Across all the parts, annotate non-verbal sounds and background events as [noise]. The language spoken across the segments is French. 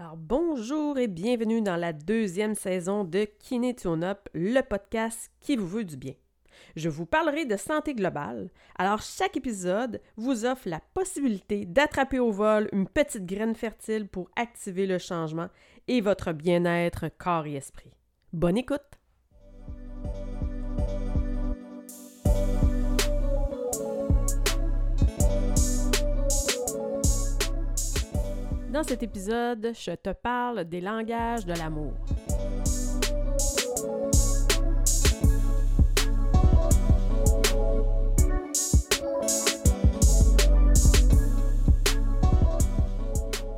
Alors bonjour et bienvenue dans la deuxième saison de Kiné Up, le podcast qui vous veut du bien. Je vous parlerai de santé globale. Alors chaque épisode vous offre la possibilité d'attraper au vol une petite graine fertile pour activer le changement et votre bien-être corps et esprit. Bonne écoute! Dans cet épisode, je te parle des langages de l'amour.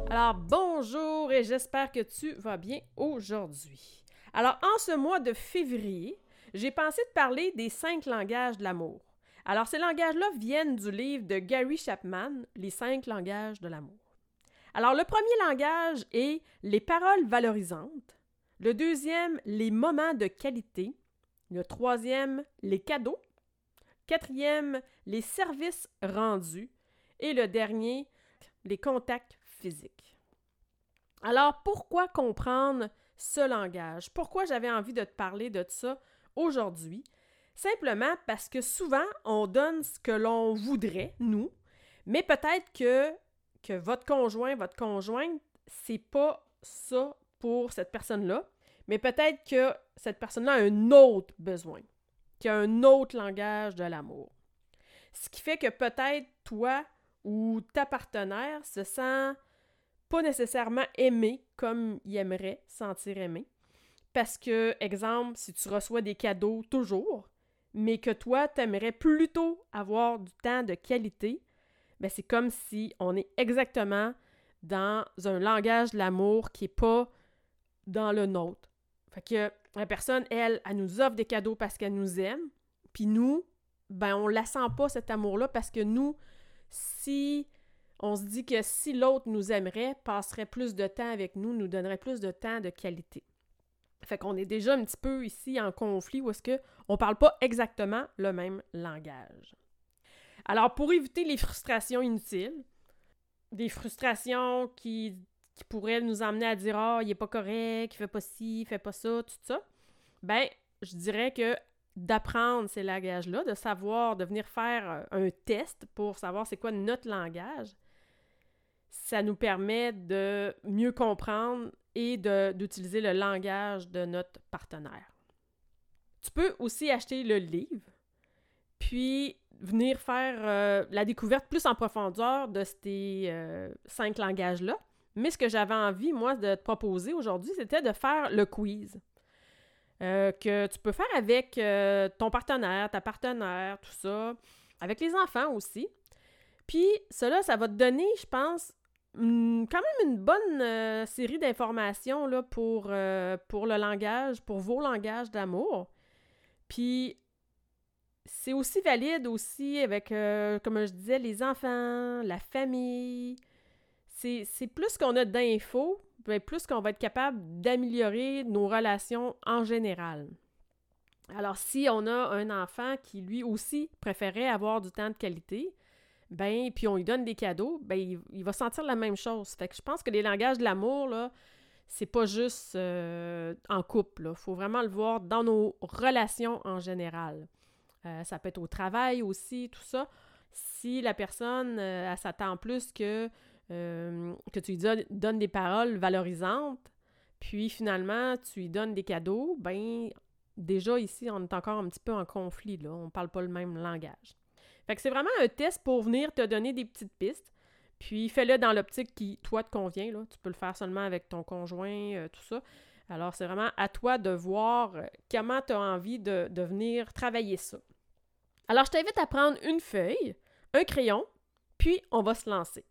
Alors bonjour et j'espère que tu vas bien aujourd'hui. Alors en ce mois de février, j'ai pensé te parler des cinq langages de l'amour. Alors ces langages-là viennent du livre de Gary Chapman, Les cinq langages de l'amour. Alors, le premier langage est les paroles valorisantes. Le deuxième, les moments de qualité. Le troisième, les cadeaux. Quatrième, les services rendus. Et le dernier, les contacts physiques. Alors, pourquoi comprendre ce langage? Pourquoi j'avais envie de te parler de ça aujourd'hui? Simplement parce que souvent, on donne ce que l'on voudrait, nous, mais peut-être que que votre conjoint, votre conjointe, c'est pas ça pour cette personne-là, mais peut-être que cette personne-là a un autre besoin, qui a un autre langage de l'amour. Ce qui fait que peut-être toi ou ta partenaire se sent pas nécessairement aimé comme il aimerait sentir aimé. Parce que, exemple, si tu reçois des cadeaux toujours, mais que toi, tu aimerais plutôt avoir du temps de qualité, ben, c'est comme si on est exactement dans un langage de l'amour qui n'est pas dans le nôtre. Fait que la personne, elle, elle nous offre des cadeaux parce qu'elle nous aime, puis nous, ben on la sent pas cet amour-là parce que nous, si on se dit que si l'autre nous aimerait, passerait plus de temps avec nous, nous donnerait plus de temps de qualité. Fait qu'on est déjà un petit peu ici en conflit où est-ce qu'on parle pas exactement le même langage. Alors, pour éviter les frustrations inutiles, des frustrations qui, pourraient nous amener à dire Ah, il est pas correct, il fait pas ci, il fait pas ça, tout ça, ben, je dirais que d'apprendre ces langages-là, de savoir, de venir faire un test pour savoir c'est quoi notre langage, ça nous permet de mieux comprendre et d'utiliser le langage de notre partenaire. Tu peux aussi acheter le livre, puis venir faire euh, la découverte plus en profondeur de ces euh, cinq langages-là. Mais ce que j'avais envie, moi, de te proposer aujourd'hui, c'était de faire le quiz. Euh, que tu peux faire avec ton partenaire, ta partenaire, tout ça, avec les enfants aussi. Puis, cela, ça va te donner, je pense, quand même une bonne série d'informations pour, pour le langage, pour vos langages d'amour. Puis, c'est aussi valide aussi avec, euh, comme je disais, les enfants, la famille. C'est plus qu'on a d'infos, ben, plus qu'on va être capable d'améliorer nos relations en général. Alors, si on a un enfant qui lui aussi préférait avoir du temps de qualité, ben, puis on lui donne des cadeaux, ben, il, va sentir la même chose. Fait que je pense que les langages de l'amour, là, c'est pas juste euh, en couple. Il faut vraiment le voir dans nos relations en général. Euh, ça peut être au travail aussi, tout ça. Si la personne, euh, s'attend plus que, euh, que tu lui donnes des paroles valorisantes, puis finalement, tu lui donnes des cadeaux, ben déjà ici, on est encore un petit peu en conflit, là. On parle pas le même langage. Fait que c'est vraiment un test pour venir te donner des petites pistes. Puis fais-le dans l'optique qui, toi, te convient. Là. Tu peux le faire seulement avec ton conjoint, tout ça. Alors, c'est vraiment à toi de voir comment tu as envie de, de venir travailler ça. Alors, je t'invite à prendre une feuille, un crayon, puis on va se lancer.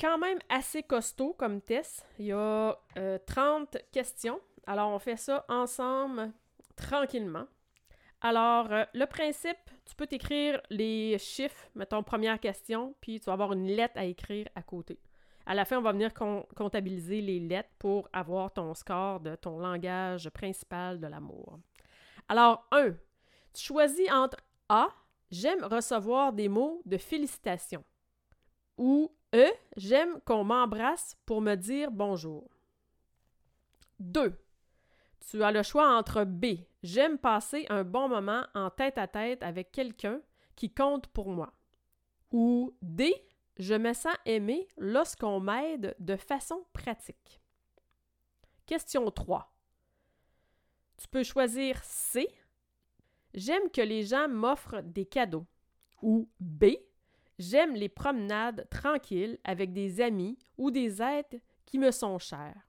Quand même assez costaud comme test. Il y a 30 euh, questions. Alors, on fait ça ensemble tranquillement. Alors, euh, le principe, tu peux t'écrire les chiffres, mettons première question, puis tu vas avoir une lettre à écrire à côté. À la fin, on va venir comptabiliser les lettres pour avoir ton score de ton langage principal de l'amour. Alors, 1. Tu choisis entre a. J'aime recevoir des mots de félicitations. Ou E. J'aime qu'on m'embrasse pour me dire bonjour. 2. Tu as le choix entre B. J'aime passer un bon moment en tête à tête avec quelqu'un qui compte pour moi. Ou D. Je me sens aimé lorsqu'on m'aide de façon pratique. Question 3. Tu peux choisir C. J'aime que les gens m'offrent des cadeaux. Ou B. J'aime les promenades tranquilles avec des amis ou des êtres qui me sont chers.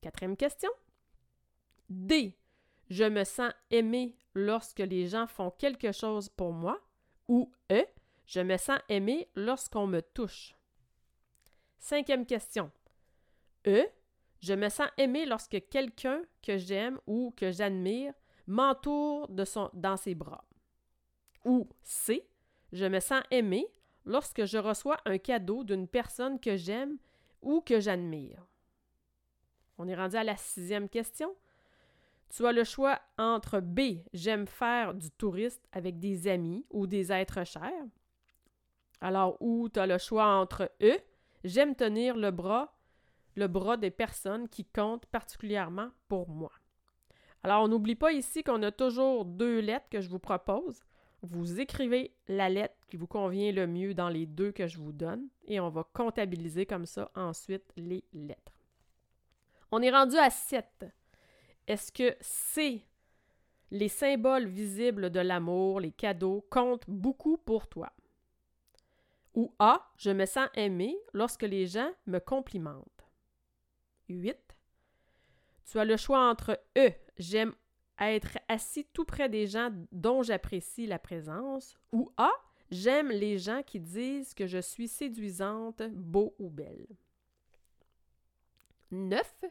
Quatrième question. D. Je me sens aimé lorsque les gens font quelque chose pour moi. Ou E. Je me sens aimé lorsqu'on me touche. Cinquième question. E. Je me sens aimé lorsque quelqu'un que j'aime ou que j'admire m'entoure dans ses bras. Ou C. Je me sens aimé lorsque je reçois un cadeau d'une personne que j'aime ou que j'admire. On est rendu à la sixième question. Tu as le choix entre B. J'aime faire du tourisme avec des amis ou des êtres chers. Alors, ou tu as le choix entre E. J'aime tenir le bras, le bras des personnes qui comptent particulièrement pour moi. Alors, on n'oublie pas ici qu'on a toujours deux lettres que je vous propose. Vous écrivez la lettre qui vous convient le mieux dans les deux que je vous donne et on va comptabiliser comme ça ensuite les lettres. On est rendu à 7. Est-ce que C, les symboles visibles de l'amour, les cadeaux, comptent beaucoup pour toi? Ou A, je me sens aimé lorsque les gens me complimentent. 8. Tu as le choix entre E, j'aime être assis tout près des gens dont j'apprécie la présence, ou A, j'aime les gens qui disent que je suis séduisante, beau ou belle. 9.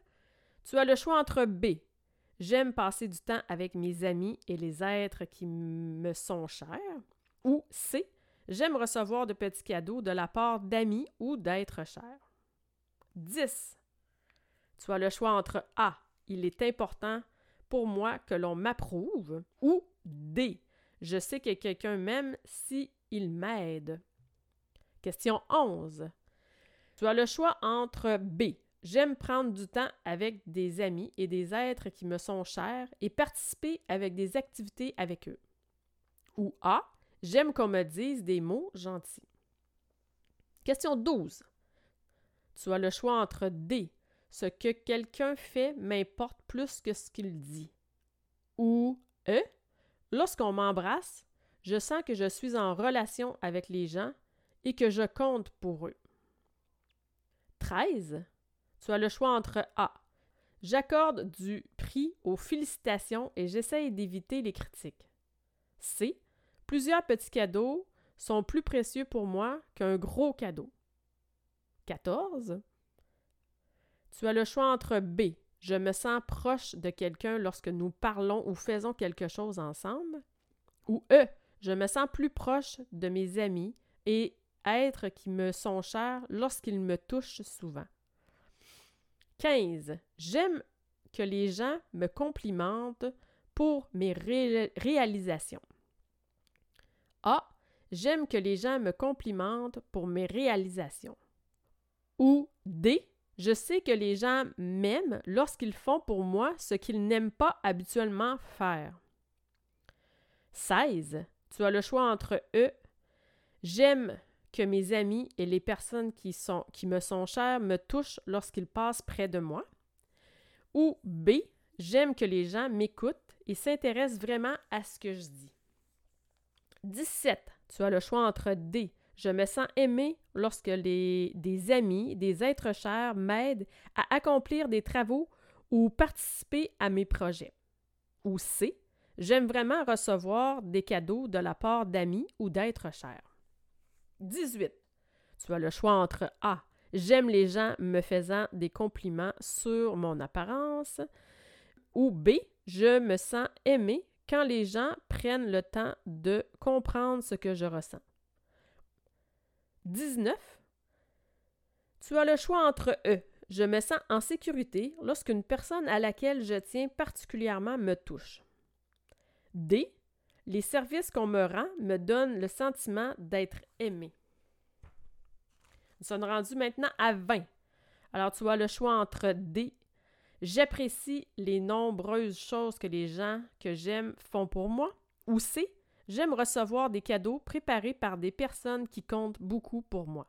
Tu as le choix entre B. J'aime passer du temps avec mes amis et les êtres qui me sont chers. Ou C. J'aime recevoir de petits cadeaux de la part d'amis ou d'êtres chers. 10. Tu as le choix entre A. Il est important pour moi que l'on m'approuve. Ou D. Je sais que quelqu'un m'aime si il m'aide. Question 11. Tu as le choix entre B. J'aime prendre du temps avec des amis et des êtres qui me sont chers et participer avec des activités avec eux. Ou A. J'aime qu'on me dise des mots gentils. Question 12. Tu as le choix entre D. Ce que quelqu'un fait m'importe plus que ce qu'il dit. Ou E. Lorsqu'on m'embrasse, je sens que je suis en relation avec les gens et que je compte pour eux. 13. Tu as le choix entre A. J'accorde du prix aux félicitations et j'essaye d'éviter les critiques. C. Plusieurs petits cadeaux sont plus précieux pour moi qu'un gros cadeau. 14. Tu as le choix entre B. Je me sens proche de quelqu'un lorsque nous parlons ou faisons quelque chose ensemble. Ou E. Je me sens plus proche de mes amis et êtres qui me sont chers lorsqu'ils me touchent souvent. 15. J'aime que les gens me complimentent pour mes réalisations. A. J'aime que les gens me complimentent pour mes réalisations. Ou D. Je sais que les gens m'aiment lorsqu'ils font pour moi ce qu'ils n'aiment pas habituellement faire. 16. Tu as le choix entre E. J'aime que mes amis et les personnes qui, sont, qui me sont chères me touchent lorsqu'ils passent près de moi. Ou B, j'aime que les gens m'écoutent et s'intéressent vraiment à ce que je dis. 17. Tu as le choix entre D. Je me sens aimé lorsque des amis, des êtres chers m'aident à accomplir des travaux ou participer à mes projets. Ou C. J'aime vraiment recevoir des cadeaux de la part d'amis ou d'êtres chers. 18. Tu as le choix entre A. J'aime les gens me faisant des compliments sur mon apparence. Ou B. Je me sens aimé quand les gens prennent le temps de comprendre ce que je ressens. 19. Tu as le choix entre E. Je me sens en sécurité lorsqu'une personne à laquelle je tiens particulièrement me touche. D. Les services qu'on me rend me donnent le sentiment d'être aimé. Nous sommes rendus maintenant à 20. Alors, tu as le choix entre D. J'apprécie les nombreuses choses que les gens que j'aime font pour moi. Ou C. J'aime recevoir des cadeaux préparés par des personnes qui comptent beaucoup pour moi.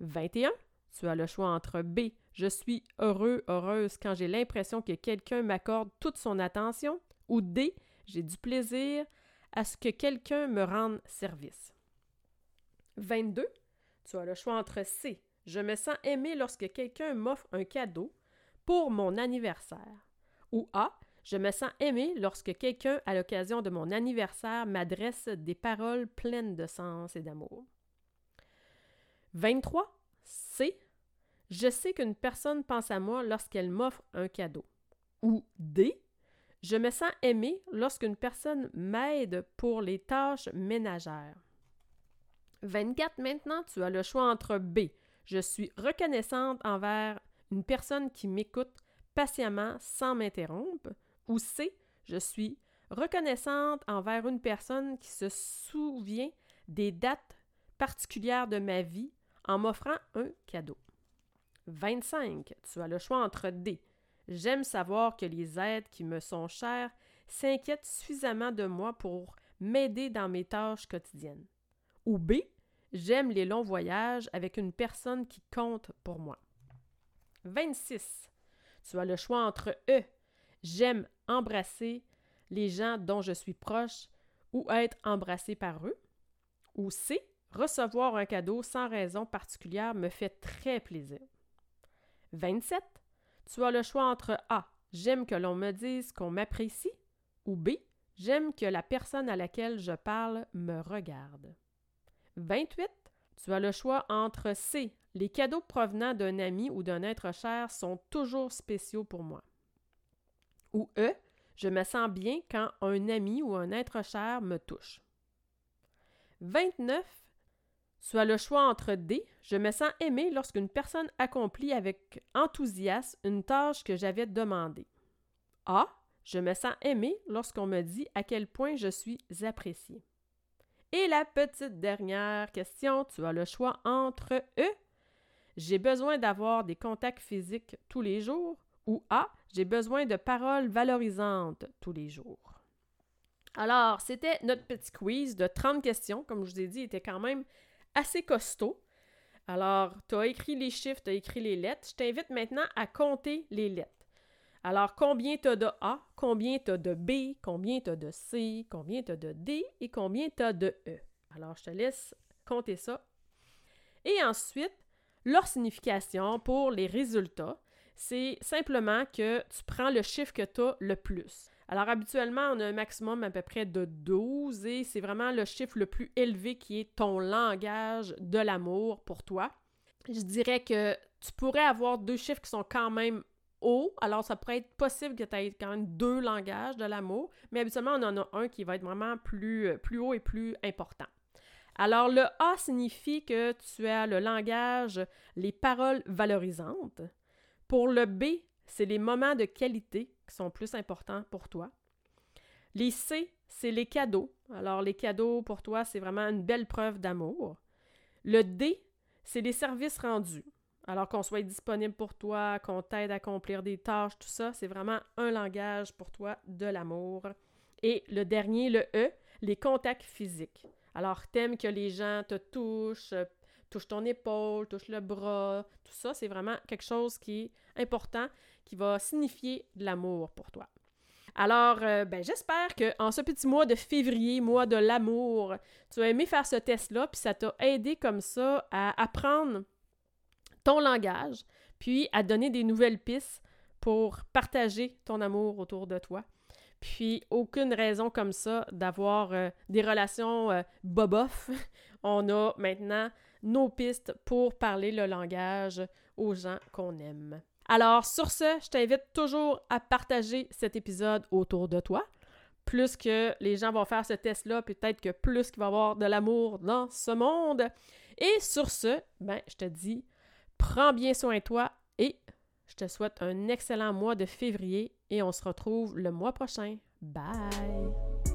21. Tu as le choix entre B. Je suis heureux, heureuse quand j'ai l'impression que quelqu'un m'accorde toute son attention. Ou D. J'ai du plaisir à ce que quelqu'un me rende service. 22. Tu as le choix entre C. Je me sens aimé lorsque quelqu'un m'offre un cadeau pour mon anniversaire. Ou A. Je me sens aimé lorsque quelqu'un, à l'occasion de mon anniversaire, m'adresse des paroles pleines de sens et d'amour. 23. C. Je sais qu'une personne pense à moi lorsqu'elle m'offre un cadeau. Ou D. Je me sens aimé lorsqu'une personne m'aide pour les tâches ménagères. 24 maintenant, tu as le choix entre B. Je suis reconnaissante envers une personne qui m'écoute patiemment sans m'interrompre. Ou C. Je suis reconnaissante envers une personne qui se souvient des dates particulières de ma vie en m'offrant un cadeau. 25. Tu as le choix entre D. J'aime savoir que les êtres qui me sont chers s'inquiètent suffisamment de moi pour m'aider dans mes tâches quotidiennes. Ou B. J'aime les longs voyages avec une personne qui compte pour moi. 26. Tu as le choix entre E. J'aime embrasser les gens dont je suis proche ou être embrassé par eux. Ou C. Recevoir un cadeau sans raison particulière me fait très plaisir. 27. Tu as le choix entre A. J'aime que l'on me dise qu'on m'apprécie ou B. J'aime que la personne à laquelle je parle me regarde. 28. Tu as le choix entre C. Les cadeaux provenant d'un ami ou d'un être cher sont toujours spéciaux pour moi. Ou E. Je me sens bien quand un ami ou un être cher me touche. 29. Tu as le choix entre D. Je me sens aimé lorsqu'une personne accomplit avec enthousiasme une tâche que j'avais demandée. A. Je me sens aimé lorsqu'on me dit à quel point je suis apprécié. Et la petite dernière question, tu as le choix entre E. J'ai besoin d'avoir des contacts physiques tous les jours ou A. J'ai besoin de paroles valorisantes tous les jours. Alors, c'était notre petit quiz de 30 questions. Comme je vous ai dit, il était quand même assez costaud. Alors, tu as écrit les chiffres, tu as écrit les lettres. Je t'invite maintenant à compter les lettres. Alors, combien tu as de A, combien tu as de B, combien tu as de C, combien tu as de D et combien tu as de E. Alors, je te laisse compter ça. Et ensuite, leur signification pour les résultats, c'est simplement que tu prends le chiffre que tu as le plus. Alors habituellement, on a un maximum à peu près de 12 et c'est vraiment le chiffre le plus élevé qui est ton langage de l'amour pour toi. Je dirais que tu pourrais avoir deux chiffres qui sont quand même alors, ça pourrait être possible que tu aies quand même deux langages de l'amour, mais habituellement, on en a un qui va être vraiment plus, euh, plus haut et plus important. Alors, le A signifie que tu as le langage, les paroles valorisantes. Pour le B, c'est les moments de qualité qui sont plus importants pour toi. Les C, c'est les cadeaux. Alors, les cadeaux pour toi, c'est vraiment une belle preuve d'amour. Le D, c'est les services rendus. Alors qu'on soit disponible pour toi, qu'on t'aide à accomplir des tâches, tout ça, c'est vraiment un langage pour toi de l'amour. Et le dernier, le E, les contacts physiques. Alors, t'aimes que les gens te touchent, touchent ton épaule, touchent le bras, tout ça, c'est vraiment quelque chose qui est important, qui va signifier de l'amour pour toi. Alors, euh, ben, j'espère qu'en ce petit mois de février, mois de l'amour, tu as aimé faire ce test-là, puis ça t'a aidé comme ça à apprendre ton langage, puis à donner des nouvelles pistes pour partager ton amour autour de toi. Puis aucune raison comme ça d'avoir euh, des relations euh, bobof. [laughs] On a maintenant nos pistes pour parler le langage aux gens qu'on aime. Alors sur ce, je t'invite toujours à partager cet épisode autour de toi. Plus que les gens vont faire ce test-là, peut-être que plus qu'il va y avoir de l'amour dans ce monde. Et sur ce, ben, je te dis Prends bien soin de toi et je te souhaite un excellent mois de février et on se retrouve le mois prochain. Bye!